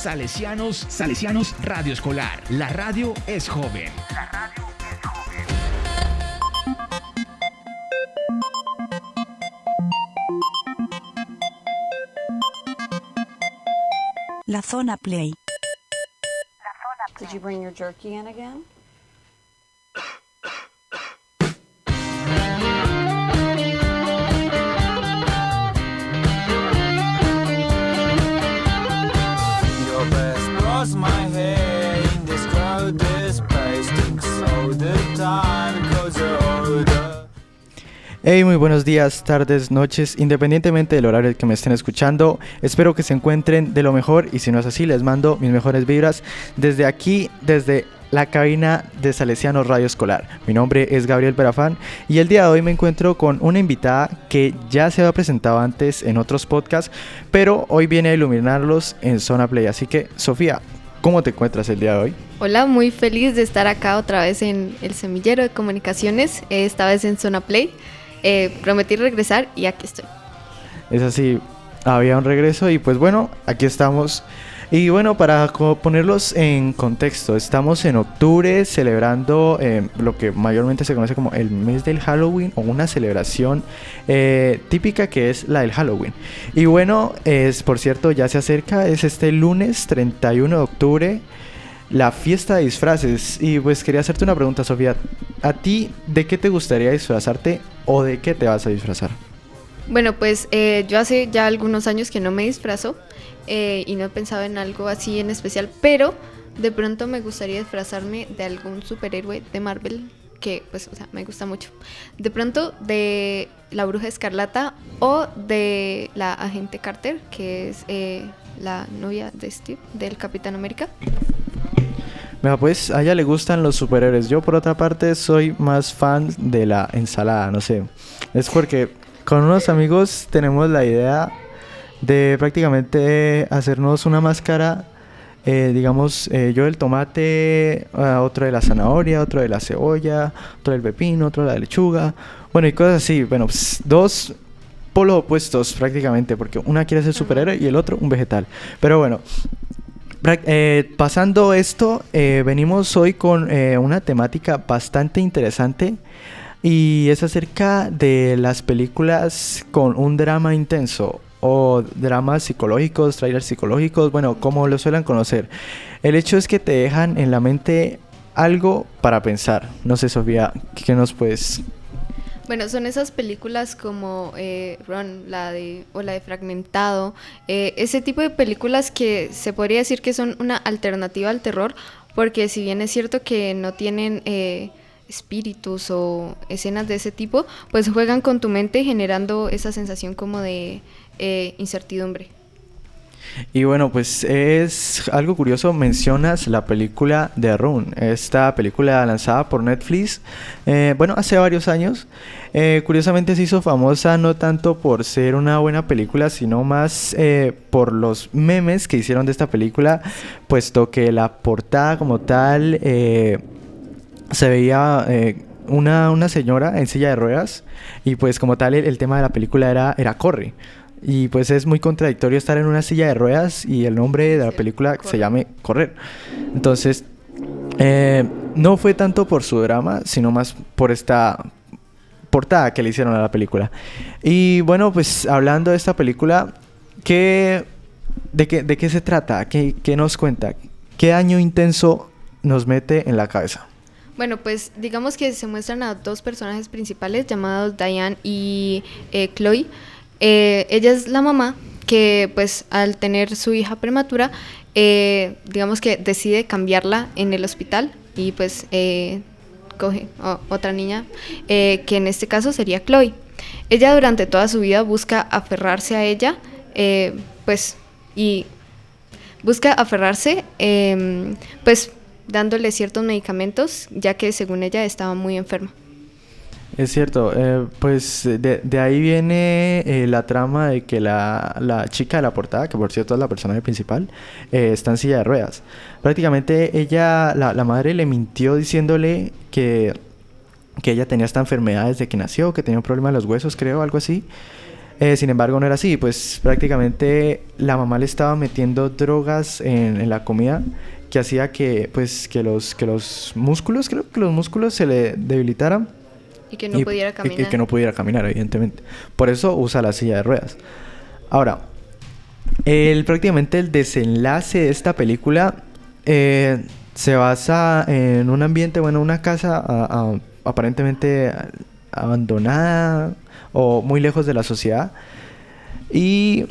Salesianos, Salesianos Radio Escolar. La radio es joven. La radio es joven. La zona play. Did you bring your jerky in again? Hey, muy buenos días, tardes, noches, independientemente del horario que me estén escuchando. Espero que se encuentren de lo mejor y si no es así, les mando mis mejores vibras desde aquí, desde la cabina de Salesiano Radio Escolar. Mi nombre es Gabriel Perafán y el día de hoy me encuentro con una invitada que ya se había presentado antes en otros podcasts, pero hoy viene a iluminarlos en Zona Play. Así que, Sofía, ¿cómo te encuentras el día de hoy? Hola, muy feliz de estar acá otra vez en el semillero de comunicaciones, esta vez en Zona Play. Eh, prometí regresar y aquí estoy. Es así, había un regreso y pues bueno, aquí estamos. Y bueno, para ponerlos en contexto, estamos en octubre celebrando eh, lo que mayormente se conoce como el mes del Halloween o una celebración eh, típica que es la del Halloween. Y bueno, es por cierto, ya se acerca, es este lunes 31 de octubre la fiesta de disfraces. Y pues quería hacerte una pregunta, Sofía. ¿A ti de qué te gustaría disfrazarte o de qué te vas a disfrazar? Bueno, pues eh, yo hace ya algunos años que no me disfrazo eh, y no he pensado en algo así en especial, pero de pronto me gustaría disfrazarme de algún superhéroe de Marvel que pues, o sea, me gusta mucho. De pronto de la bruja escarlata o de la agente Carter, que es eh, la novia de Steve, del Capitán América. Pues a ella le gustan los superhéroes. Yo por otra parte soy más fan de la ensalada, no sé. Es porque con unos amigos tenemos la idea de prácticamente hacernos una máscara, eh, digamos, eh, yo del tomate, ah, otro de la zanahoria, otro de la cebolla, otro del pepino, otro de la lechuga. Bueno, y cosas así. Bueno, pues, dos polos opuestos prácticamente, porque una quiere ser superhéroe y el otro un vegetal. Pero bueno, eh, pasando esto, eh, venimos hoy con eh, una temática bastante interesante y es acerca de las películas con un drama intenso o dramas psicológicos, trailers psicológicos, bueno, como lo suelen conocer. El hecho es que te dejan en la mente algo para pensar. No sé, Sofía, ¿qué nos puedes Bueno, son esas películas como eh, Run, la de, o la de Fragmentado, eh, ese tipo de películas que se podría decir que son una alternativa al terror, porque si bien es cierto que no tienen eh, espíritus o escenas de ese tipo, pues juegan con tu mente generando esa sensación como de eh, incertidumbre. Y bueno, pues es algo curioso, mencionas la película de Rune, esta película lanzada por Netflix, eh, bueno, hace varios años. Eh, curiosamente se hizo famosa no tanto por ser una buena película, sino más eh, por los memes que hicieron de esta película, puesto que la portada como tal se veía... una, una señora en silla de ruedas y pues como tal el, el tema de la película era, era Corre. Y pues es muy contradictorio estar en una silla de ruedas y el nombre de la película se llame Correr. Entonces, eh, no fue tanto por su drama, sino más por esta portada que le hicieron a la película. Y bueno, pues hablando de esta película, ¿qué, de, qué, ¿de qué se trata? ¿Qué, ¿Qué nos cuenta? ¿Qué año intenso nos mete en la cabeza? Bueno, pues digamos que se muestran a dos personajes principales llamados Diane y eh, Chloe. Eh, ella es la mamá que pues al tener su hija prematura, eh, digamos que decide cambiarla en el hospital y pues eh, coge otra niña, eh, que en este caso sería Chloe. Ella durante toda su vida busca aferrarse a ella, eh, pues, y busca aferrarse, em, pues dándole ciertos medicamentos, ya que según ella estaba muy enferma. Es cierto, eh, pues de, ahí viene eh, la trama de que la, la chica de la portada, que por cierto es la personaje principal, eh, está en silla de ruedas. Prácticamente ella, la, madre le mintió diciéndole que, que ella tenía esta enfermedad desde que nació, que tenía un problema en los huesos, creo, algo así. Sin embargo, no era así, pues prácticamente la mamá le estaba metiendo drogas en, en la comida que hacía que, pues, que los, que los músculos, creo que los músculos se le debilitaran. Y que no y- pudiera caminar. Y, que no pudiera caminar, evidentemente. Por eso usa la silla de ruedas. Ahora, el, prácticamente el desenlace de esta película eh, se basa en un ambiente, bueno, una casa a- a- aparentemente abandonada o muy lejos de la sociedad. Y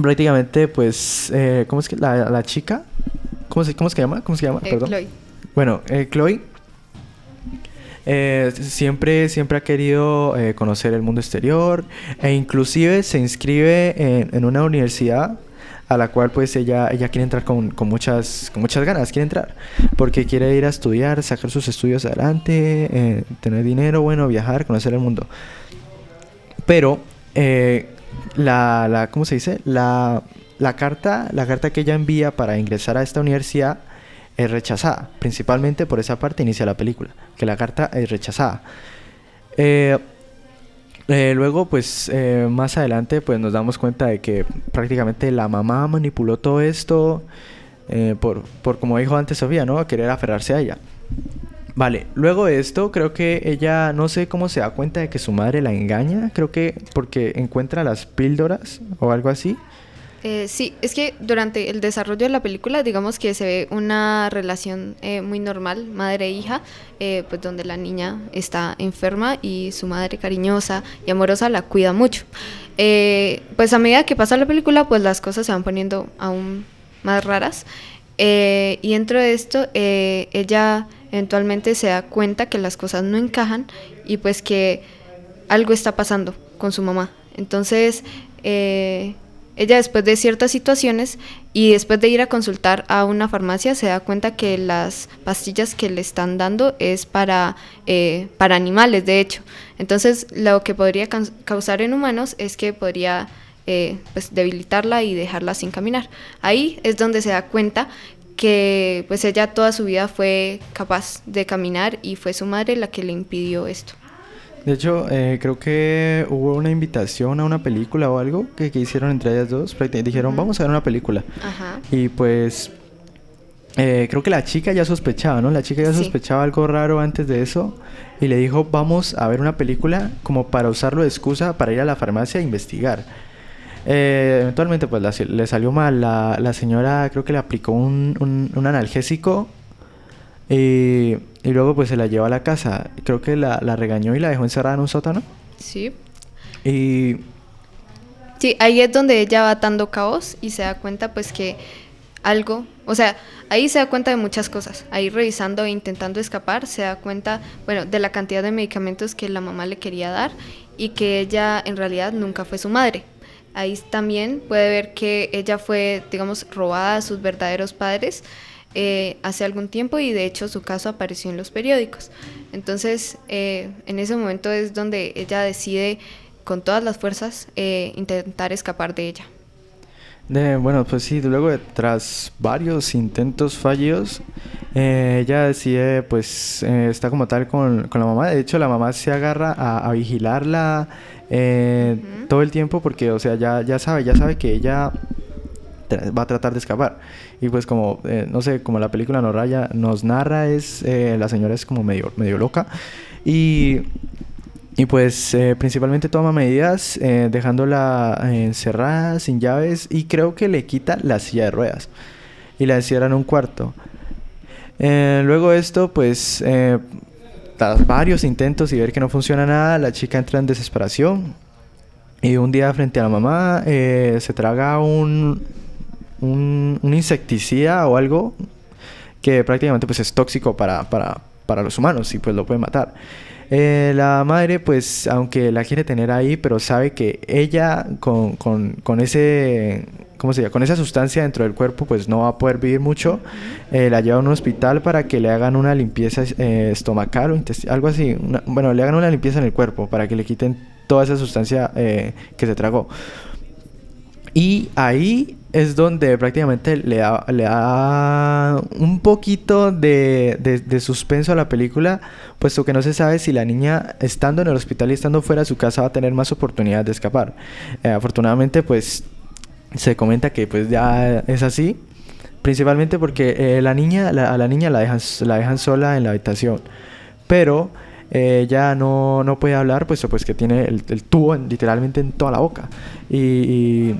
prácticamente, pues, eh, ¿cómo es que la, la chica? ¿Cómo se, ¿Cómo se llama? ¿Cómo se llama? Eh, Perdón. Chloe. Bueno, Chloe eh, siempre, siempre ha querido eh, conocer el mundo exterior e inclusive se inscribe en, una universidad a la cual pues ella, ella quiere entrar con, con muchas, con muchas ganas, quiere entrar, porque quiere ir a estudiar, sacar sus estudios adelante, eh, tener dinero, bueno, viajar, conocer el mundo. Pero eh, la, la, ¿cómo se dice? La, la carta, la carta que ella envía para ingresar a esta universidad es rechazada. Principalmente por esa parte inicia la película, que la carta es rechazada. Eh, eh, luego, pues, eh, más adelante, pues nos damos cuenta de que prácticamente la mamá manipuló todo esto por, por, como dijo antes Sofía, ¿no? Querer aferrarse a ella. Vale, luego de esto, creo que ella, no sé cómo se da cuenta de que su madre la engaña, creo que porque encuentra las píldoras o algo así. Eh, sí, es que durante el desarrollo de la película, digamos que se ve una relación eh, muy normal, madre-hija, eh, pues donde la niña está enferma y su madre cariñosa y amorosa la cuida mucho. Eh, pues a medida que pasa la película, pues las cosas se van poniendo aún más raras. Eh, y dentro de esto, eh, ella eventualmente se da cuenta que las cosas no encajan y pues que algo está pasando con su mamá. Entonces, eh, ella después de ciertas situaciones y después de ir a consultar a una farmacia se da cuenta que las pastillas que le están dando es para, eh, para animales, de hecho. Entonces lo que podría caus- causar en humanos es que podría eh, pues, debilitarla y dejarla sin caminar. Ahí es donde se da cuenta que pues ella toda su vida fue capaz de caminar y fue su madre la que le impidió esto. De hecho, eh, creo que hubo una invitación a una película o algo que, que hicieron entre ellas dos. Dijeron, vamos a ver una película. Ajá. Y pues eh, creo que la chica ya sospechaba, ¿no? La chica ya Sí. sospechaba algo raro antes de eso y le dijo, vamos a ver una película como para usarlo de excusa para ir a la farmacia a investigar. Eh, eventualmente pues la- le salió mal, la, la señora creo que le aplicó un, un- un analgésico y, y luego pues se la llevó a la casa. Creo que la, la regañó y la dejó encerrada en un sótano. Sí. Y Sí, ahí es donde ella va atando caos y se da cuenta pues que algo, o sea, ahí se da cuenta de muchas cosas. Ahí revisando e intentando escapar, se da cuenta, bueno, de la cantidad de medicamentos que la mamá le quería dar y que ella en realidad nunca fue su madre. Ahí también puede ver que ella fue, digamos, robada a sus verdaderos padres eh, hace algún tiempo y de hecho su caso apareció en los periódicos. Entonces, eh, en ese momento es donde ella decide con todas las fuerzas eh, intentar escapar de ella. De- bueno, pues sí, luego de tras varios intentos fallidos, eh, ella decide, pues, eh, está como tal con, con la mamá. De hecho, la mamá se agarra a, a vigilarla eh, Ujú. todo el tiempo porque, o sea, ya, ya sabe, ya sabe que ella va a tratar de escapar. Y pues como, eh, no sé, como la película nos, raya, nos narra, es, eh, la señora es como medio, medio loca. Y y pues eh, principalmente toma medidas dejándola encerrada, sin llaves y creo que le quita la silla de ruedas y la encierra en un cuarto. Luego esto, pues tras varios intentos y ver que no funciona nada, la chica entra en desesperación y un día frente a la mamá se traga un, un, un insecticida o algo que prácticamente pues es tóxico para, para, para los humanos y pues lo puede matar. Eh, la madre, pues, aunque la quiere tener ahí, pero sabe que ella con, con, con ese, ¿cómo se llama? Con esa sustancia dentro del cuerpo, pues no va a poder vivir mucho. Eh, la lleva a un hospital para que le hagan una limpieza eh, estomacal o intestinal, algo así. Bueno, le hagan una limpieza en el cuerpo para que le quiten toda esa sustancia que se tragó. Y ahí es donde prácticamente le da, un poquito de, de- de suspenso a la película, puesto que no se sabe si la niña estando en el hospital y estando fuera de su casa va a tener más oportunidades de escapar. Eh, afortunadamente, pues se comenta que pues ya es así, principalmente porque eh, la niña, la- a la niña la dejan, la dejan sola en la habitación, pero eh, ella no, no puede hablar, puesto pues que tiene el, tubo en- literalmente en toda la boca. Y-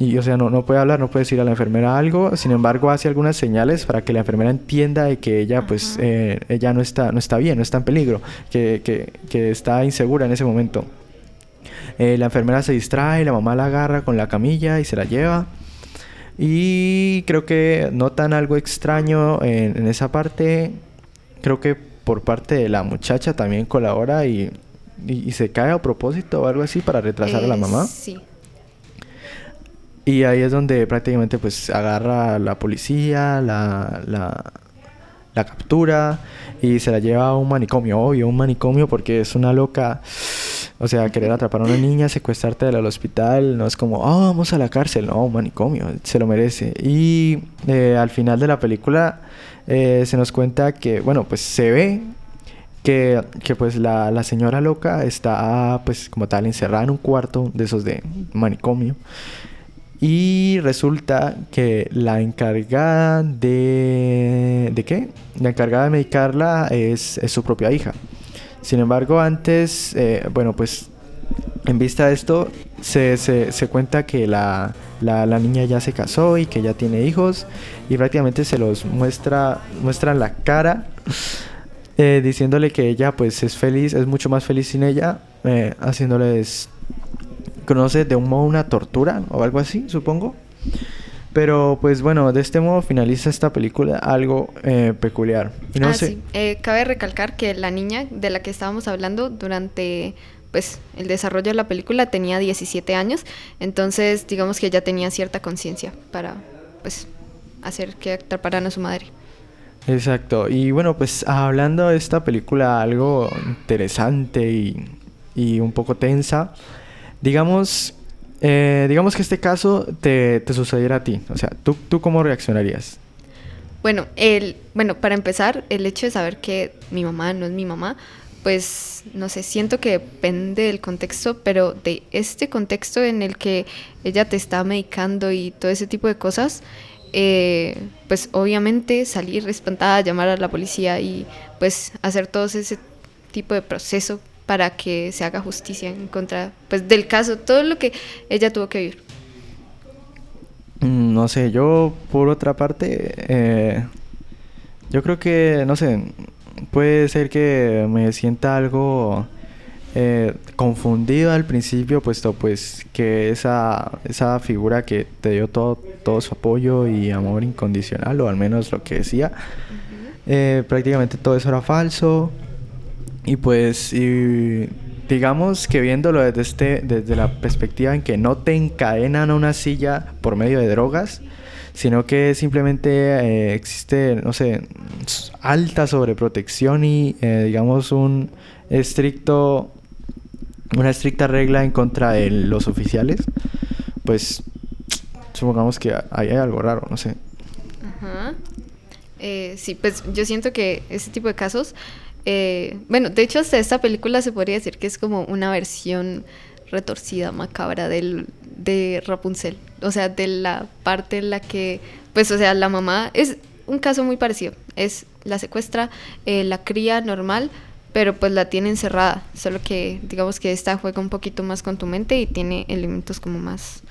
y, o sea, no, no puede hablar, no puede decir a la enfermera algo, sin embargo hace algunas señales para que la enfermera entienda de que ella pues eh, ella no está, no está bien, no está en peligro, que, que, que está insegura en ese momento. Eh, la enfermera se distrae, la mamá la agarra con la camilla y se la lleva. Y creo que notan algo extraño en, en esa parte. Creo que por parte de la muchacha también colabora y, y- y se cae a propósito o algo así para retrasar a la Eh, mamá. Sí. Y ahí es donde prácticamente pues agarra a la policía, la, la, la captura y se la lleva a un manicomio, obvio, un manicomio porque es una loca. O sea, querer atrapar a una niña, secuestrarte al hospital, no es como, ah, vamos a la cárcel, no, un manicomio, se lo merece. Y eh, al final de la película eh, se nos cuenta que, bueno, pues se ve que, que pues la, la señora loca está pues como tal encerrada en un cuarto de esos de manicomio. Y resulta que la encargada de... ¿De qué? La encargada de medicarla es, su propia hija. Sin embargo, antes, eh, bueno, pues en vista de esto, se, se, se cuenta que la, la, la niña ya se casó y que ya tiene hijos y prácticamente se los muestra, muestran la cara eh, diciéndole que ella pues es feliz, es mucho más feliz sin ella, eh, haciéndoles, conoce de un modo una tortura o algo así, supongo. Pero pues bueno, de este modo finaliza esta película algo eh, peculiar. No ah, sé, sí. Eh, cabe recalcar que la niña de la que estábamos hablando durante pues el desarrollo de la película tenía 17 años, entonces digamos que ya tenía cierta conciencia para pues hacer que atraparan a su madre. Exacto. Y bueno, pues hablando de esta película algo interesante y, y un poco tensa, digamos, eh, digamos que este caso te, te sucediera a ti. O sea, ¿tú, ¿tú cómo reaccionarías? Bueno, el, bueno, para empezar, el hecho de saber que mi mamá no es mi mamá, pues no sé, siento que depende del contexto, pero de este contexto en el que ella te está medicando y todo ese tipo de cosas, eh, pues obviamente salir espantada, llamar a la policía y pues hacer todo ese tipo de proceso para que se haga justicia en contra pues del caso, todo lo que ella tuvo que vivir. Mm, No sé, yo por otra parte, eh, yo creo que, no sé, puede ser que me sienta algo eh, confundido al principio, puesto pues que esa, esa figura que te dio todo, todo su apoyo y amor incondicional, o al menos lo que decía, eh, prácticamente todo eso era falso. Y pues, digamos que viéndolo desde, este, desde la perspectiva en que no te encadenan a una silla por medio de drogas, sino que simplemente eh, existe, no sé, alta sobreprotección y, eh, digamos, un estricto, una estricta regla en contra de los oficiales, pues supongamos que ahí hay algo raro, no sé. Ajá. Eh, sí, pues yo siento que ese tipo de casos, eh, bueno, de hecho hasta esta película se podría decir que es como una versión retorcida, macabra del, de Rapunzel, o sea, de la parte en la que, pues, o sea, la mamá es un caso muy parecido, es la secuestra, eh, la cría normal, pero pues la tiene encerrada, solo que digamos que esta juega un poquito más con tu mente y tiene elementos como más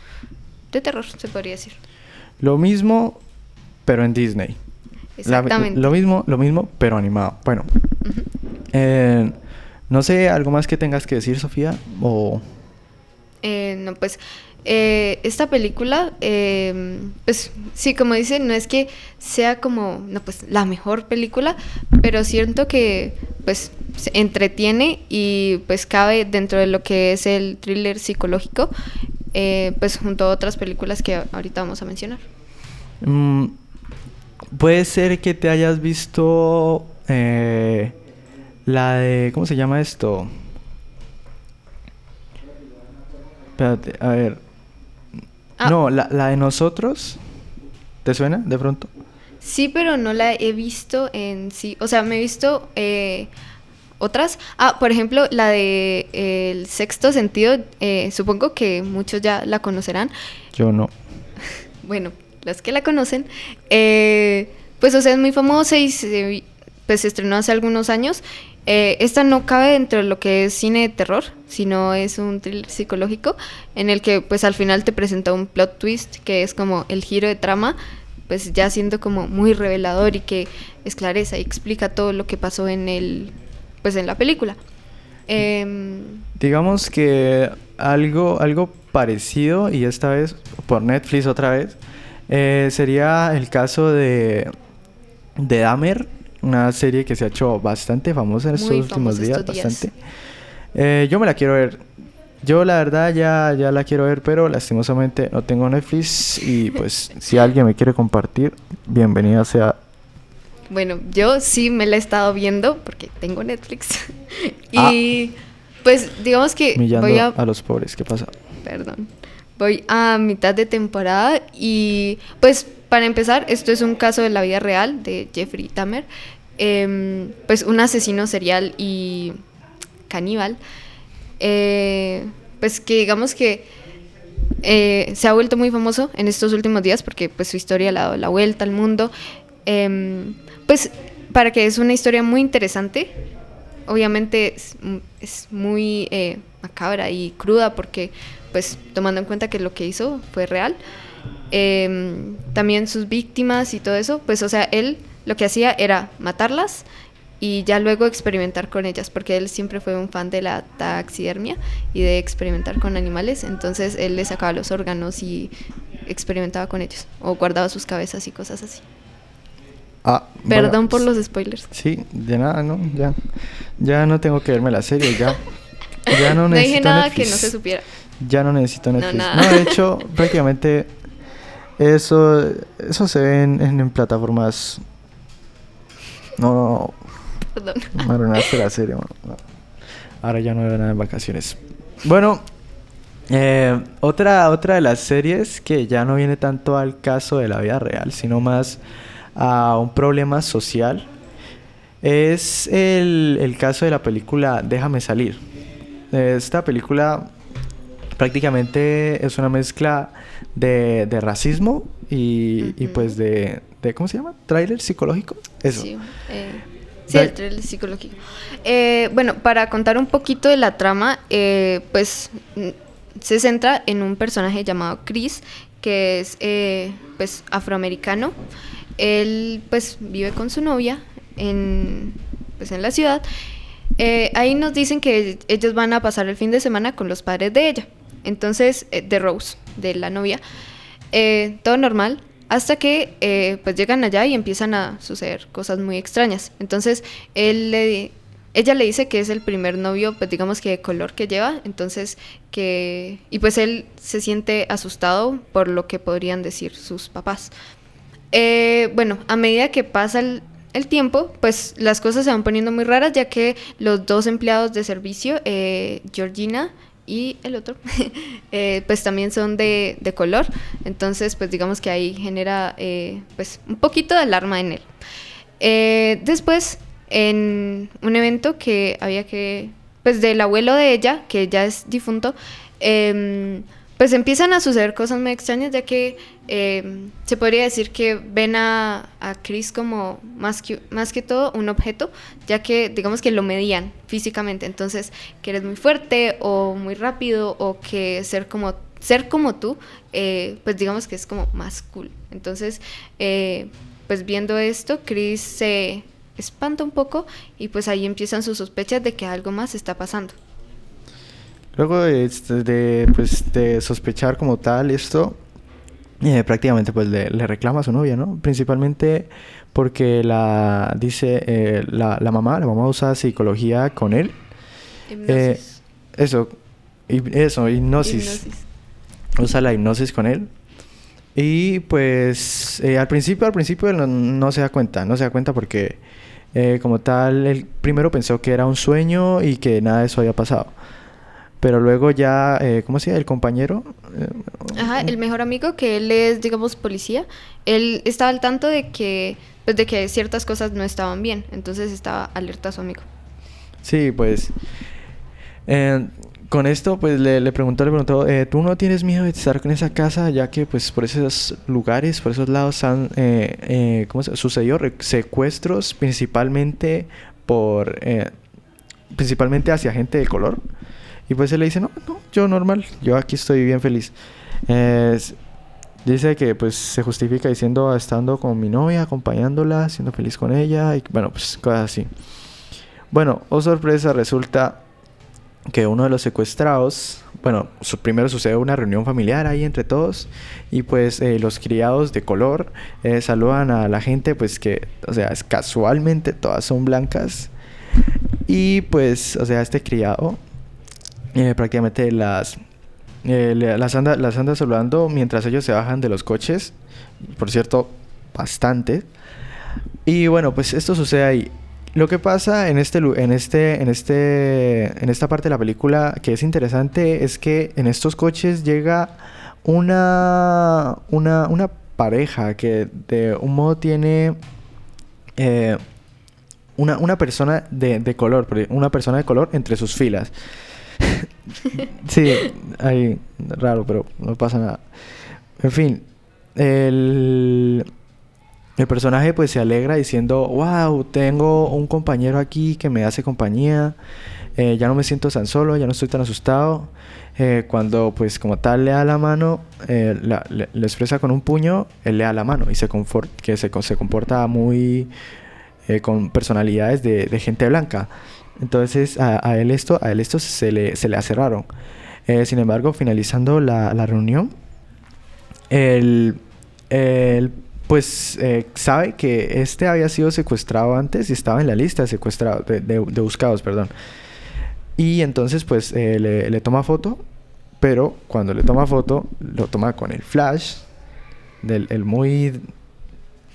de terror, se podría decir. Lo mismo, pero en Disney. La- lo mismo, lo mismo, pero animado. Bueno, eh, no sé, ¿algo más que tengas que decir, Sofía? O... Eh, no, pues eh, esta película, eh, pues sí, como dicen, no es que sea como, no, pues la mejor película, pero siento que pues se entretiene y pues cabe dentro de lo que es el thriller psicológico, eh, pues junto a otras películas que ahorita vamos a mencionar. Mm, puede ser que te hayas visto eh, la de... ¿Cómo se llama esto? Espérate, a ver. Ah. No, la, la de nosotros. ¿Te suena de pronto? Sí, pero no la he visto en sí. O sea, me he visto eh, otras. Ah, por ejemplo, la de eh, El Sexto Sentido. eh, supongo que muchos ya la conocerán. Yo no. Bueno, los que la conocen. eh, pues, o sea, es muy famosa y se, pues, se estrenó hace algunos años. Eh, esta no cabe dentro de lo que es cine de terror, sino es un thriller psicológico en el que pues al final te presenta un plot twist que es como el giro de trama, pues ya siendo como muy revelador y que esclarece y explica todo lo que pasó en el pues en la película. Em, Digamos que algo, algo parecido, y esta vez por Netflix otra vez, eh, sería el caso de, de Dahmer, una serie que se ha hecho bastante famosa en estos Muy últimos días, estos días. bastante. Eh, yo me la quiero ver. Yo la verdad ya, ya la quiero ver, pero lastimosamente no tengo Netflix y pues si alguien me quiere compartir, bienvenida sea. Bueno, yo sí me la he estado viendo porque tengo Netflix. Ah. y pues digamos que Humillando voy a, a los pobres, ¿qué pasa? perdón. Voy a mitad de temporada y pues para empezar, esto es un caso de la vida real de Jeffrey Dahmer, em, pues un asesino serial y caníbal, eh, pues que digamos que eh, se ha vuelto muy famoso en estos últimos días porque pues su historia le ha dado la vuelta al mundo. Em, pues para que es una historia muy interesante, obviamente es, es muy eh, macabra y cruda porque pues tomando en cuenta que lo que hizo fue real. Em, también sus víctimas y todo eso, pues o sea, él lo que hacía era matarlas y ya luego experimentar con ellas, porque él siempre fue un fan de la taxidermia y de experimentar con animales, entonces él le sacaba los órganos y experimentaba con ellos, o guardaba sus cabezas y cosas así. Ah, Perdón bueno, por los spoilers. Sí, de nada, ¿no? Ya, ya no tengo que verme la serie, ya. Ya no No necesito dije nada Netflix. que no se supiera. Ya no necesito No, Netflix. No, de hecho, prácticamente eso, eso se ve en, en- en plataformas. No, Perdón. no, me arruinaste la serie, mano. No. Ahora ya no veo nada en vacaciones. Bueno, eh, otra, otra de las series que ya no viene tanto al caso de la vida real, sino más a un problema social, es el, el caso de la película Déjame salir. Esta película prácticamente es una mezcla de, de racismo y, y pues pues de, de... ¿Cómo se llama? ¿Tráiler psicológico? Eso. Sí, eh, sí, el thriller psicológico. Eh, bueno, para contar un poquito de la trama, eh, pues mm, se centra en un personaje llamado Chris, que es eh, pues afroamericano. Él pues vive con su novia en, pues, en la ciudad. Eh, ahí nos dicen que ellos van a pasar el fin de semana con los padres de ella. Entonces, eh, de Rose, de la novia. Eh, todo normal, hasta que eh, pues llegan allá y empiezan a suceder cosas muy extrañas. Entonces, él le- ella le dice que es el primer novio, pues digamos que de color que lleva, entonces que... Y pues él se siente asustado por lo que podrían decir sus papás. Eh, bueno, a medida que pasa el, tiempo, pues las cosas se van poniendo muy raras, ya que los dos empleados de servicio, Georgina y el otro, eh, pues también son de, de color. Entonces, pues digamos que ahí genera eh, pues un poquito de alarma en él. Eh, después, en un evento que había que, pues del abuelo de ella, que ya es difunto, em, pues empiezan a suceder cosas muy extrañas, ya que em, se podría decir que ven a, a Chris como más que, más que todo un objeto, ya que digamos que lo medían físicamente, entonces que eres muy fuerte o muy rápido o que ser como ser como tú, eh, pues digamos que es como más cool. Entonces, eh, pues viendo esto, Chris se espanta un poco y pues ahí empiezan sus sospechas de que algo más está pasando. Luego de, este, de, pues, de sospechar como tal esto, eh, prácticamente pues le, le reclama a su novia, ¿no? Principalmente porque la dice eh, la, la mamá, la mamá usa psicología con él. Eh, Hipnosis. eso, hip- eso, hipnosis. Hipnosis. Usa la hipnosis con él. Y pues eh, al principio, al principio no, no se da cuenta, no se da cuenta porque eh, como tal, él primero pensó que era un sueño y que nada de eso había pasado. Pero luego ya, eh, ¿cómo se llama? El compañero. eh, Ajá, el mejor amigo, que él es, digamos, policía, él estaba al tanto de que, pues, de que ciertas cosas no estaban bien, entonces estaba alerta a su amigo. Sí, pues. eh, con esto, pues le, le preguntó, le preguntó, eh, ¿tú no tienes miedo de estar en esa casa? Ya que, pues, por esos lugares, por esos lados han eh, eh, ¿cómo se sucedido secuestros principalmente por. eh, principalmente hacia gente de color. Y pues él le dice, no, no, yo normal, yo aquí estoy bien feliz. Eh, dice que pues se justifica diciendo estando con mi novia, acompañándola, siendo feliz con ella y bueno, pues cosas así. Bueno, oh sorpresa, resulta que uno de los secuestrados, bueno, primero sucede una reunión familiar ahí entre todos y pues eh, los criados de color eh, saludan a la gente pues que, o sea, es casualmente todas son blancas y pues, o sea, este criado eh, prácticamente las, eh, las, anda, las anda saludando mientras ellos se bajan de los coches, por cierto, bastante. Y bueno, pues esto sucede ahí. Lo que pasa en este, en este, en este, en esta parte de la película que es interesante es que en estos coches llega una, una, una pareja que de un modo tiene eh, una, una persona de, de color, una persona de color entre sus filas. sí, ahí, raro, pero no pasa nada. En fin, el, el personaje pues se alegra diciendo, wow, tengo un compañero aquí que me hace compañía, eh, ya no me siento tan solo, ya no estoy tan asustado. Eh, cuando pues como tal le da la mano, eh, la- le, expresa con un puño, él le da la mano y se, confor- que se, se comporta muy con personalidades de, de gente blanca. Entonces a, a él esto, a él esto se le, se le hace raro. Eh, sin embargo, finalizando la, la reunión, él, él, pues eh, sabe que este había sido secuestrado antes y estaba en la lista de secuestrados, de, de- de buscados, perdón. Y entonces pues eh, le, le toma foto, pero cuando le toma foto, lo toma con el flash del el muy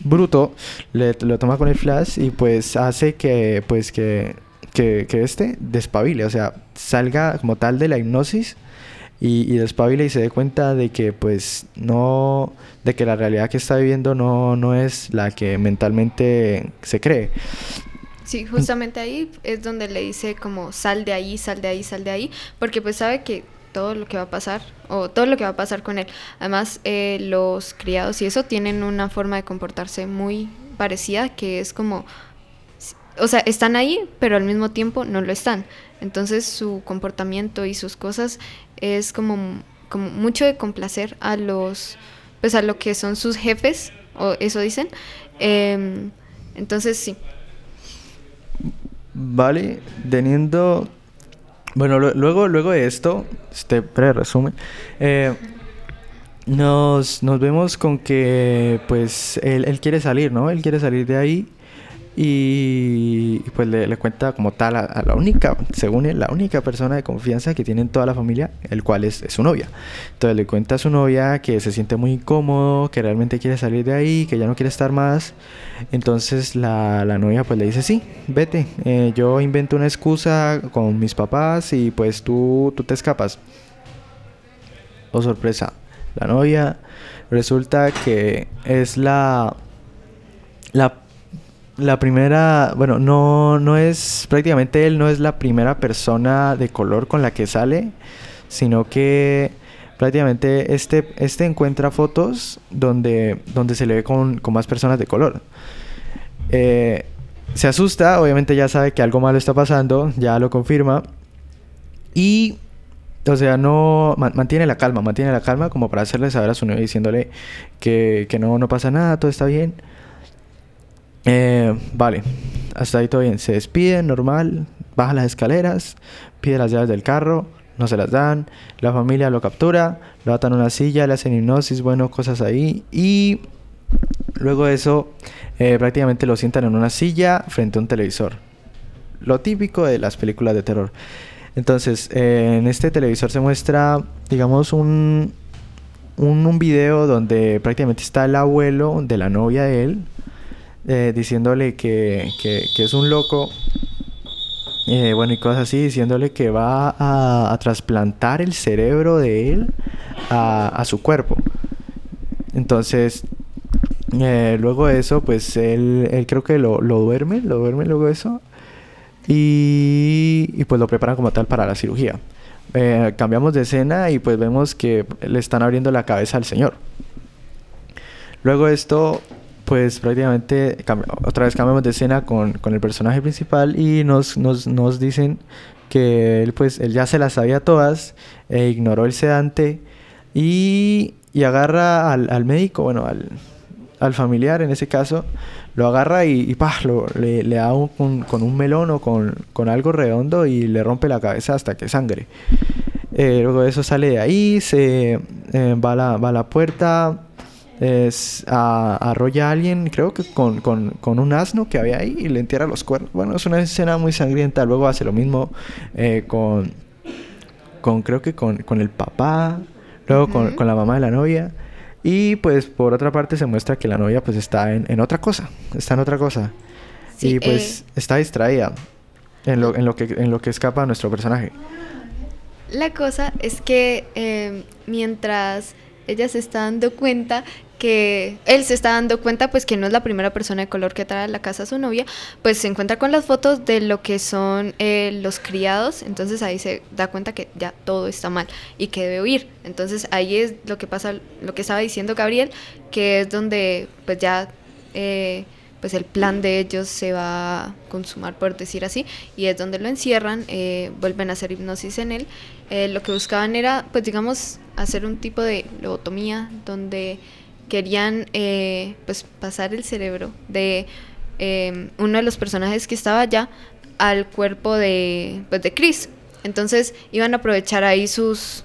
bruto, le, lo toma con el flash y pues hace que pues que, que, este despabile, o sea, salga como tal de la hipnosis y, y despabile y se dé cuenta de que pues no, de que la realidad que está viviendo no, no es la que mentalmente se cree. Sí, justamente ahí es donde le dice como sal de ahí, sal de ahí, sal de ahí, porque pues sabe que todo lo que va a pasar, o todo lo que va a pasar con él. Además, eh, los criados y eso tienen una forma de comportarse muy parecida, que es como, o sea, están ahí, pero al mismo tiempo no lo están. Entonces su comportamiento y sus cosas es como, como mucho de complacer a los, pues a lo que son sus jefes, o eso dicen. Em, entonces sí. Vale, teniendo... Bueno, lu- luego, luego de esto, este breve resumen, eh, nos, nos vemos con que pues él, él quiere salir, ¿no? Él quiere salir de ahí y, pues le, cuenta como tal a, la única, según él, la única persona de confianza que tiene en toda la familia, el cual es, es su novia. Entonces le cuenta a su novia que se siente muy incómodo, que realmente quiere salir de ahí, que ya no quiere estar más. Entonces la, la novia pues le dice, sí, vete, eh, yo invento una excusa con mis papás y pues tú, tú te escapas. Oh sorpresa, la novia resulta que es la, la la primera, bueno, no, no es, prácticamente él no es la primera persona de color con la que sale, sino que prácticamente este, este encuentra fotos donde, donde se le ve con, con más personas de color. Eh, se asusta, obviamente ya sabe que algo malo está pasando, ya lo confirma. Y, o sea, no man- mantiene la calma, mantiene la calma como para hacerle saber a su novia diciéndole que, que no, no pasa nada, todo está bien. Eh, vale, hasta ahí todo bien. Se despiden, normal, baja las escaleras, pide las llaves del carro, no se las dan, la familia lo captura, lo atan a una silla, le hacen hipnosis, bueno, cosas ahí. Y luego de eso, eh, prácticamente lo sientan en una silla frente a un televisor. Lo típico de las películas de terror. Entonces, eh, en este televisor se muestra, digamos, un, un, un video donde prácticamente está el abuelo de la novia de él, eh, diciéndole que, que, es un loco. eh, bueno, y cosas así, diciéndole que va a, trasplantar el cerebro de él a, su cuerpo. Entonces, eh, luego de eso, pues él, él creo que lo, lo duerme, lo duerme luego de eso. Y, y pues lo preparan como tal para la cirugía. Cambiamos de escena y pues vemos que le están abriendo la cabeza al señor. Luego de esto, pues prácticamente otra vez cambiamos de escena con, con el personaje principal y nos, nos, nos dicen que él pues él ya se las sabía todas, e ignoró el sedante y, y agarra al, al médico, bueno, al, al familiar en ese caso, lo agarra y, y lo- le, le da un- con, un melón o con, con algo redondo y le rompe la cabeza hasta que sangre. Eh, luego de eso sale de ahí, se eh, va, la, va a la puerta, es, a- arrolla a alguien, creo que con, con, con un asno que había ahí y le entierra los cuernos. Bueno, es una escena muy sangrienta. Luego hace lo mismo eh, con, con, creo que con, con el papá, luego con, con la mamá de la novia. Y pues por otra parte se muestra que la novia pues está en, en otra cosa, está en otra cosa. Sí, y pues eh, está distraída en lo, en, lo que, en lo que escapa nuestro personaje. La cosa es que eh, mientras ella se está dando cuenta que él se está dando cuenta pues que no es la primera persona de color que trae a la casa a su novia, pues se encuentra con las fotos de lo que son eh, los criados, entonces ahí se da cuenta que ya todo está mal y que debe huir. Entonces ahí es lo que pasa, lo que estaba diciendo Gabriel, que es donde pues ya eh, pues el plan de ellos se va a consumar, por decir así, y es donde lo encierran, eh, vuelven a hacer hipnosis en él. Eh, lo que buscaban era, pues digamos, hacer un tipo de lobotomía donde querían eh, pues pasar el cerebro de eh, uno de los personajes que estaba allá al cuerpo de, pues, de Chris. Entonces iban a aprovechar ahí sus,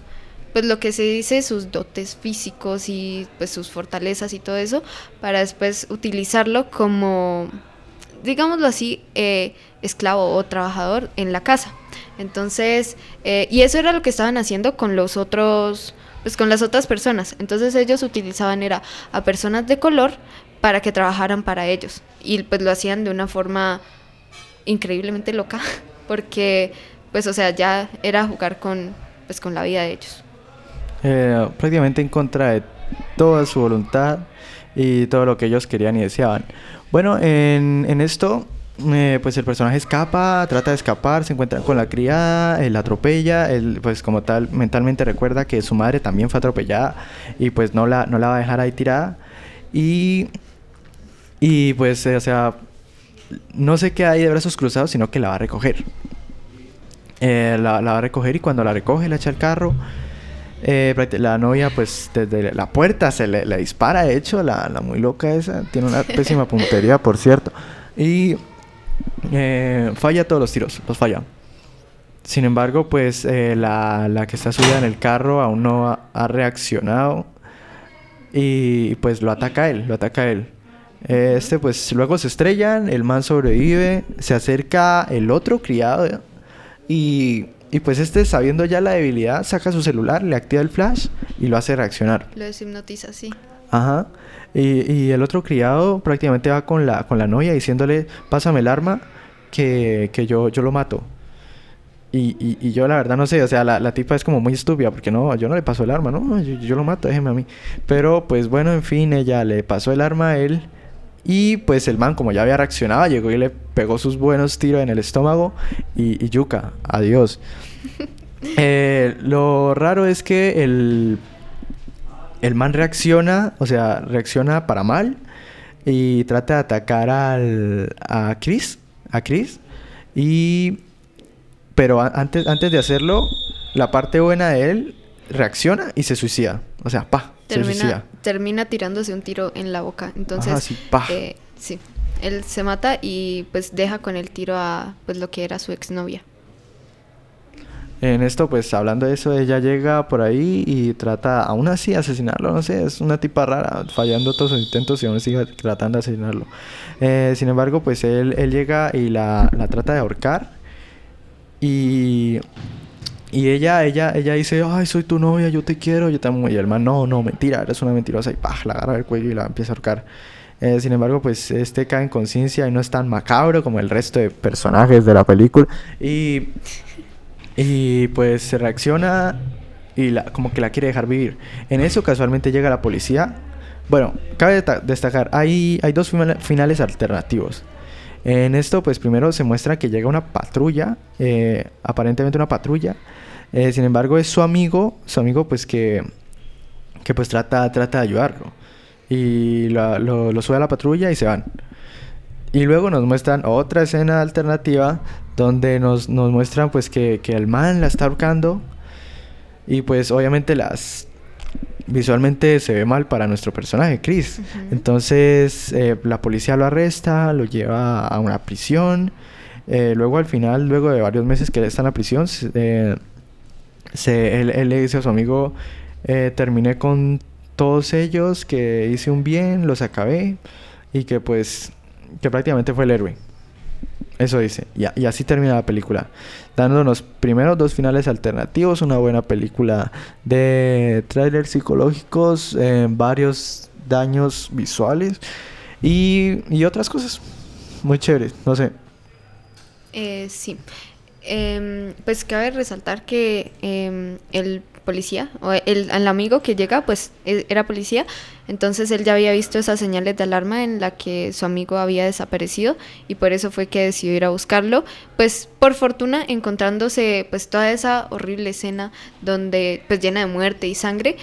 pues lo que se dice, sus dotes físicos y pues sus fortalezas y todo eso, para después utilizarlo como, digámoslo así, eh, esclavo o trabajador en la casa. Entonces, eh, y eso era lo que estaban haciendo con los otros, pues con las otras personas. Entonces ellos utilizaban era a personas de color para que trabajaran para ellos. Y pues lo hacían de una forma increíblemente loca, porque pues o sea, ya era jugar con pues con la vida de ellos. Eh, prácticamente en contra de toda su voluntad y todo lo que ellos querían y deseaban. Bueno, en, en esto, eh, pues el personaje escapa, trata de escapar, se encuentra con la criada, él la atropella, él pues como tal mentalmente recuerda que su madre también fue atropellada y pues no la, no la va a dejar ahí tirada. Y, y pues, o sea, no se queda ahí de brazos cruzados, sino que la va a recoger. Eh, la, la va a recoger y cuando la recoge la echa al carro. Eh, la novia, pues desde la puerta se le, le dispara, de hecho, la, la muy loca esa. Tiene una pésima puntería, por cierto. Y eh, falla todos los tiros, los falla. Sin embargo, pues eh, la, la que está subida en el carro aún no ha, reaccionado. Y pues lo ataca él, lo ataca él. Este, pues luego se estrellan, el man sobrevive, se acerca el otro criado. Y, y pues este, sabiendo ya la debilidad, saca su celular, le activa el flash y lo hace reaccionar. Lo deshipnotiza, sí. Ajá. Y, y el otro criado prácticamente va con la, con la novia diciéndole, pásame el arma, que, que yo, yo lo mato. Y, y, y yo la verdad no sé, o sea, la, la tipa es como muy estúpida, porque no, yo no le paso el arma, no, yo, yo lo mato, déjeme a mí. Pero pues bueno, en fin, ella le pasó el arma a él. Y pues el man, como ya había reaccionado, llegó y le pegó sus buenos tiros en el estómago. Y, y yuca, adiós. Eh, lo raro es que el, el man reacciona, o sea, reacciona para mal y trata de atacar al, a Chris, a Chris. Y pero antes, antes de hacerlo, la parte buena de él reacciona y se suicida. O sea, pa, se Termina, suicida. termina tirándose un tiro en la boca. Entonces, Ajá, sí, pa. eh, sí, él se mata y pues deja con el tiro a pues lo que era su exnovia. En esto, pues hablando de eso, ella llega por ahí y trata aún así asesinarlo. No sé, es una tipa rara, fallando todos sus intentos y aún sigue tratando de asesinarlo. Eh, sin embargo, pues él, él llega y la, la trata de ahorcar. Y, y ella, ella, ella dice, ay, soy tu novia, yo te quiero, yo te amo. Y el man, no, no, mentira, eres una mentirosa. Y ¡pah! la agarra del cuello y la empieza a ahorcar. Eh, sin embargo, pues este cae en conciencia y no es tan macabro como el resto de personajes de la película. Y, y pues se reacciona y la, como que la quiere dejar vivir. En eso casualmente llega la policía. Bueno, cabe destacar, hay, hay dos final- finales alternativos. En esto, pues primero se muestra que llega una patrulla, eh, aparentemente una patrulla. Eh, sin embargo, es su amigo, su amigo pues que, que pues trata, trata de ayudarlo. Y lo sube a la patrulla y se van. Y luego nos muestran otra escena alternativa donde nos, nos muestran pues que, que el man la está ahorcando. Y pues obviamente las... Visualmente se ve mal para nuestro personaje, Chris. Entonces eh, la policía lo arresta, lo lleva a una prisión. Eh, luego al final, luego de varios meses que él está en la prisión, se- eh, se, él, él le dice a su amigo, eh, terminé con todos ellos, que hice un bien, los acabé y que pues, que prácticamente fue el héroe. Eso dice. Y, y así termina la película. Dándonos primero dos finales alternativos, una buena película de trailers psicológicos, eh, varios daños visuales y, y otras cosas. Muy chéveres, no sé. Eh, sí. Em, pues cabe resaltar que em, el policía, o el, el amigo que llega, pues e- era policía, entonces él ya había visto esas señales de alarma en la que su amigo había desaparecido y por eso fue que decidió ir a buscarlo. Pues por fortuna encontrándose pues toda esa horrible escena donde pues llena de muerte y sangre,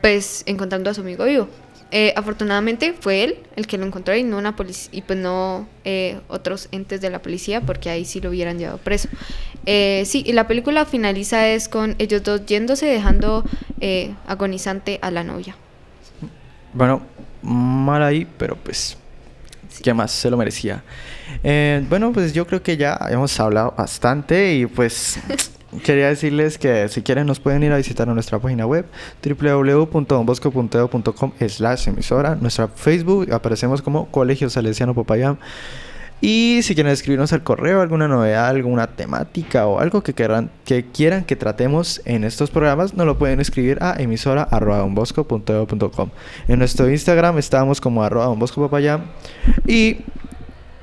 pues encontrando a su amigo vivo. Eh, afortunadamente fue él el que lo encontró y no una policía y pues no eh, otros entes de la policía porque ahí sí lo hubieran llevado preso. Eh, sí, y la película finaliza es con ellos dos yéndose dejando eh, agonizante a la novia. Bueno, mal ahí, pero pues, ¿qué más? Se lo merecía. Eh, bueno, pues yo creo que ya hemos hablado bastante y pues quería decirles que si quieren nos pueden ir a visitar a nuestra página web www.donbosco.edu.com slash emisora, nuestra Facebook, aparecemos como Colegio Salesiano Popayán. Y si quieren escribirnos al correo alguna novedad, alguna temática o algo que, querrán, que quieran que tratemos en estos programas, nos lo pueden escribir a emisora.donbosco.edu.com. En nuestro Instagram estamos como arroba donboscopapayán. Y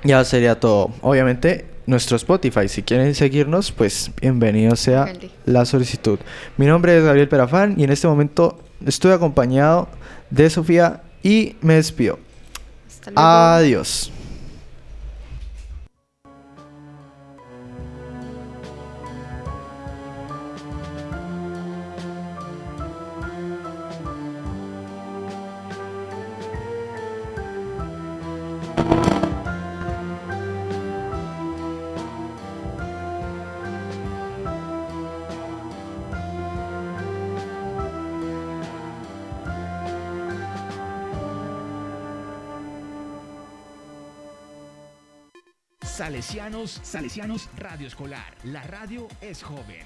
ya sería todo. Obviamente, nuestro Spotify. Si quieren seguirnos, pues bienvenido sea la solicitud. Mi nombre es Gabriel Perafán y en este momento estoy acompañado de Sofía y me despido. Hasta luego. Adiós. Salesianos Radio Escolar. La radio es joven.